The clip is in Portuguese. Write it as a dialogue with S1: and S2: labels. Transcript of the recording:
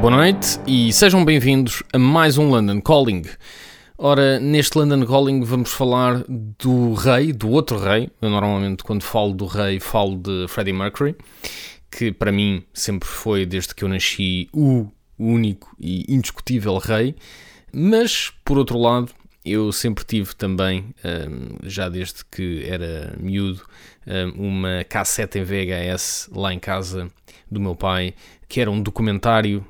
S1: Boa noite e sejam bem-vindos a mais um London Calling. Ora, neste London Calling vamos falar do rei, do outro rei. Eu normalmente quando falo do rei falo de Freddie Mercury, que para mim sempre foi, desde que eu nasci, o único e indiscutível rei. Mas, por outro lado, eu sempre tive também, hum, já desde que era miúdo, hum, uma cassete em VHS lá em casa do meu pai, que era um documentário